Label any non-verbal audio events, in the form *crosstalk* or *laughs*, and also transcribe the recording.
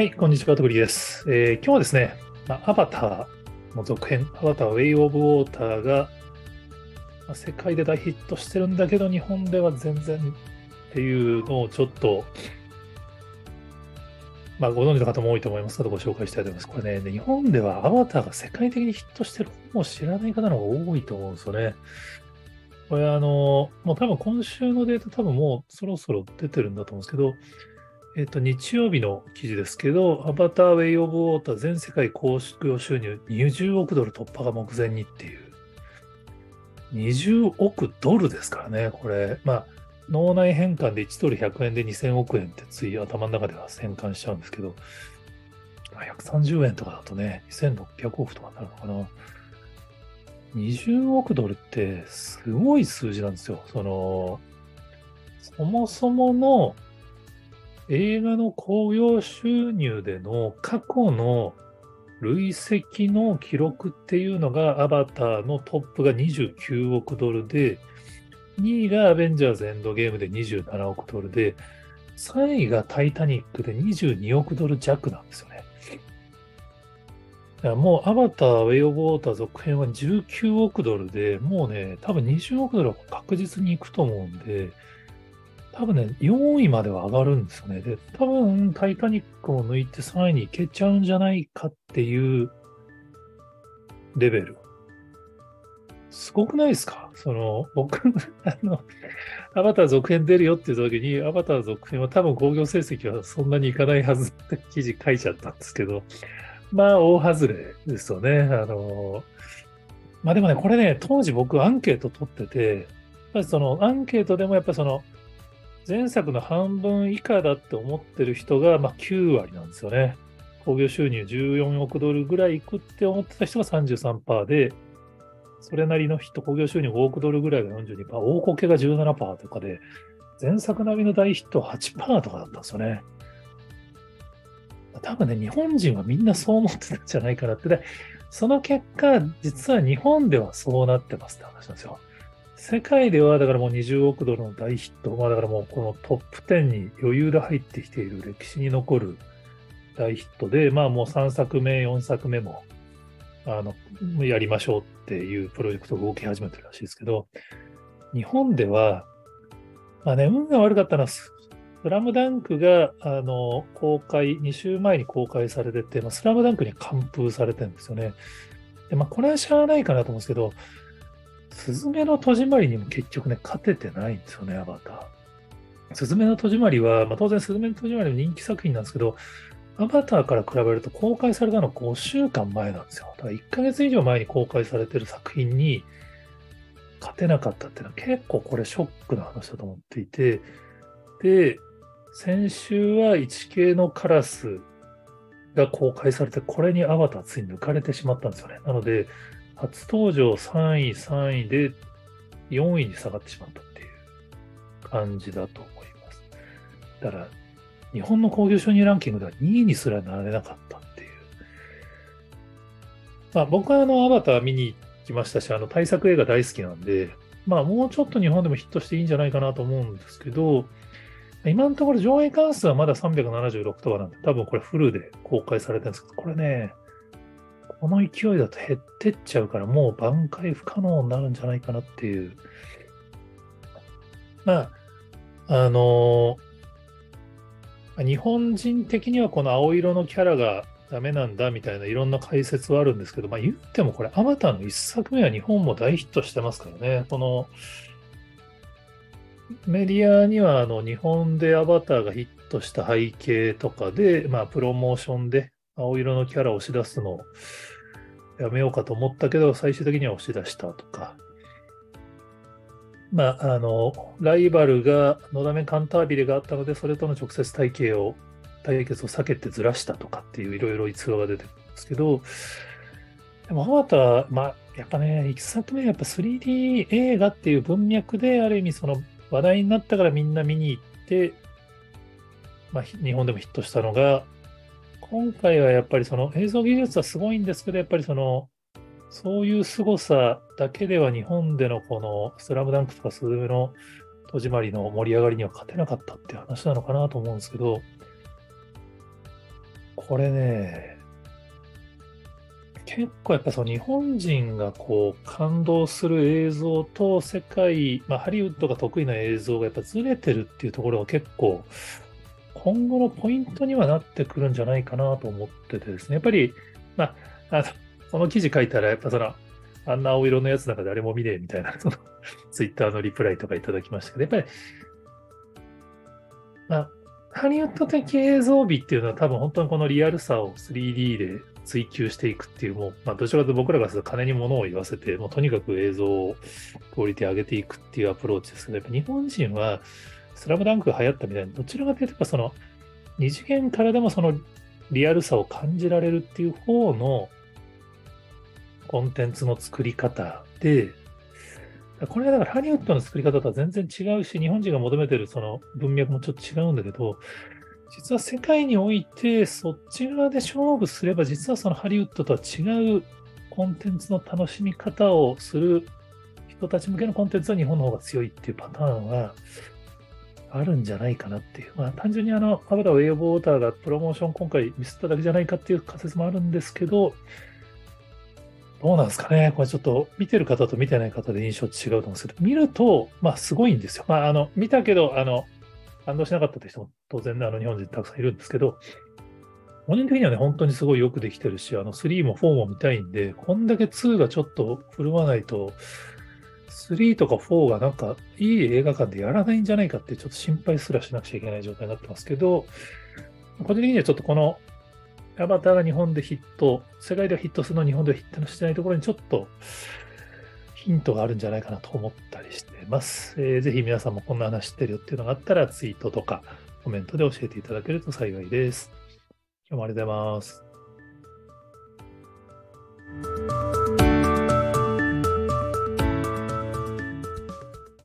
はい、こんにちは、とぐりです。えー今日はですね、まあ、アバターの続編、アバターウェイ・オブ・ウォーターが、まあ世界で大ヒットしてるんだけど、日本では全然っていうのをちょっと、まあ、ご存知の方も多いと思いますので、ご紹介したいと思います。これね、日本ではアバターが世界的にヒットしてる本を知らない方の方が多いと思うんですよね。これ、あの、もう多分今週のデータ多分もうそろそろ出てるんだと思うんですけど、えっと、日曜日の記事ですけど、アバター・ウェイ・オブ・ウォーター全世界公式収入20億ドル突破が目前にっていう。20億ドルですからね、これ。まあ、脳内変換で1ドル100円で2000億円ってつい頭の中では変換しちゃうんですけど、130円とかだとね、2600億とかになるのかな。20億ドルってすごい数字なんですよ。その、そもそもの映画の興行収入での過去の累積の記録っていうのがアバターのトップが29億ドルで、2位がアベンジャーズエンドゲームで27億ドルで、3位がタイタニックで22億ドル弱なんですよね。もうアバター、ウェイ・オブ・ウォーター続編は19億ドルで、もうね、多分20億ドルは確実にいくと思うんで、多分ね、4位までは上がるんですよね。で、多分、タイタニックを抜いて3位に行けちゃうんじゃないかっていうレベル。すごくないですか？その、僕、あの、アバター続編出るよって言った時に、アバター続編は多分興行成績はそんなにいかないはずって記事書いちゃったんですけど、まあ、大外れですよね。あの、まあでもね、これね、当時僕アンケート取ってて、やっぱりそのアンケートでもやっぱその、前作の半分以下だって思ってる人が、まあ、9割なんですよね。興行収入14億ドルぐらいいくって思ってた人が33%で、それなりの人、興行収入5億ドルぐらいが42%、大こけが17%とかで、前作並みの大ヒット8%とかだったんですよね。多分ね、日本人はみんなそう思ってたんじゃないかなって。で、その結果、実は日本ではそうなってますって話なんですよ。世界ではだからもう20億ドルの大ヒット、まあだからもうこのトップ10に余裕で入ってきている歴史に残る大ヒットで、まあもう3作目、4作目も、あの、やりましょうっていうプロジェクトが動き始めてるらしいですけど、日本では、まあね、運が悪かったのは、スラムダンクが、あの、公開、2週前に公開されてて、まあ、スラムダンクに完封されてるんですよね。で、まあこれはしゃあないかなと思うんですけど、スズメの戸締まりにも結局ね、勝ててないんですよね、アバター。スズメの戸締まりは、まあ、当然スズメの戸締まりも人気作品なんですけど、アバターから比べると公開されたの5週間前なんですよ。だから1ヶ月以上前に公開されてる作品に勝てなかったっていうのは結構これショックな話だと思っていて、で、先週は 1K のカラスが公開されて、これにアバターついに抜かれてしまったんですよね。なので、初登場3位、3位で4位に下がってしまったっていう感じだと思います。だから、日本の興行収入ランキングでは2位にすらなれなかったっていう。まあ僕はあのアバター見に行きましたし、あの大作映画大好きなんで、まあもうちょっと日本でもヒットしていいんじゃないかなと思うんですけど、今のところ上映関数はまだ376とかなんで、多分これフルで公開されてるんですけど、これね、この勢いだと減ってっちゃうから、もう挽回不可能になるんじゃないかなっていう。まあ、あの日本人的にはこの青色のキャラがダメなんだみたいないろんな解説はあるんですけど、まあ言ってもこれ、アバターの一作目は日本も大ヒットしてますからね。このメディアにはあの日本でアバターがヒットした背景とかで、まあプロモーションで青色のキャラを押し出すのをやめようかと思ったけど、最終的には押し出したとか。まあ、あの、ライバルが、のだめカンタービレがあったので、それとの直接対決を、対決を避けてずらしたとかっていういろいろ逸話が出てくるんですけど、でも、アバター、まあ、やっぱね、一作目はやっぱ 3D 映画っていう文脈で、ある意味その話題になったからみんな見に行って、まあ、日本でもヒットしたのが、今回はやっぱりその映像技術はすごいんですけど、やっぱりその、そういう凄さだけでは日本でのこのスラムダンクとかスズメの戸締まりの盛り上がりには勝てなかったっていう話なのかなと思うんですけど、これね、結構やっぱその日本人がこう感動する映像と世界、まあ、ハリウッドが得意な映像がやっぱずれてるっていうところが結構今後のポイントにはなってくるんじゃないかなと思っててですね、やっぱり、まあ、あのこの記事書いたらやっぱそのあんな青色のやつなんか誰も見ねえみたいな、その *laughs* ツイッターのリプライとかいただきましたけど、やっぱり、まあ、ハリウッド的映像美っていうのは多分本当にこのリアルさを 3D で追求していくっていう、もう、まあ、どちらかと僕らがする金に物を言わせて、もうとにかく映像をクオリティ上げていくっていうアプローチですけど、やっぱ日本人は、スラムダンクが流行ったみたいに、どちらかというと、その、二次元からでもそのリアルさを感じられるっていう方のコンテンツの作り方で、これはだからハリウッドの作り方とは全然違うし、日本人が求めてるその文脈もちょっと違うんだけど、実は世界においてそっち側で勝負すれば、実はそのハリウッドとは違うコンテンツの楽しみ方をする人たち向けのコンテンツは日本の方が強いっていうパターンはあるんじゃないかなっていう。まあ単純にあの、アブラウェイオブウォーターがプロモーション今回ミスっただけじゃないかっていう仮説もあるんですけど、どうなんですかねこれちょっと見てる方と見てない方で印象違うと思うんですけど、見ると、まあすごいんですよ。まああの、見たけど、あの、感動しなかったって人も当然ね、あの日本人たくさんいるんですけど、個人的にはね、本当にすごいよくできてるし、あの3も4も見たいんで、こんだけ2がちょっと振るわないと、3とか4がなんかいい映画館でやらないんじゃないかってちょっと心配すらしなくちゃいけない状態になってますけど、個人的にはちょっとこのアバターが日本でヒット、世界ではヒットするの日本ではヒットしてないところにちょっとヒントがあるんじゃないかなと思ったりしてます。えー、ぜひ皆さんもこんな話知ってるよっていうのがあったらツイートとかコメントで教えていただけると幸いです。今日もありがとうございます。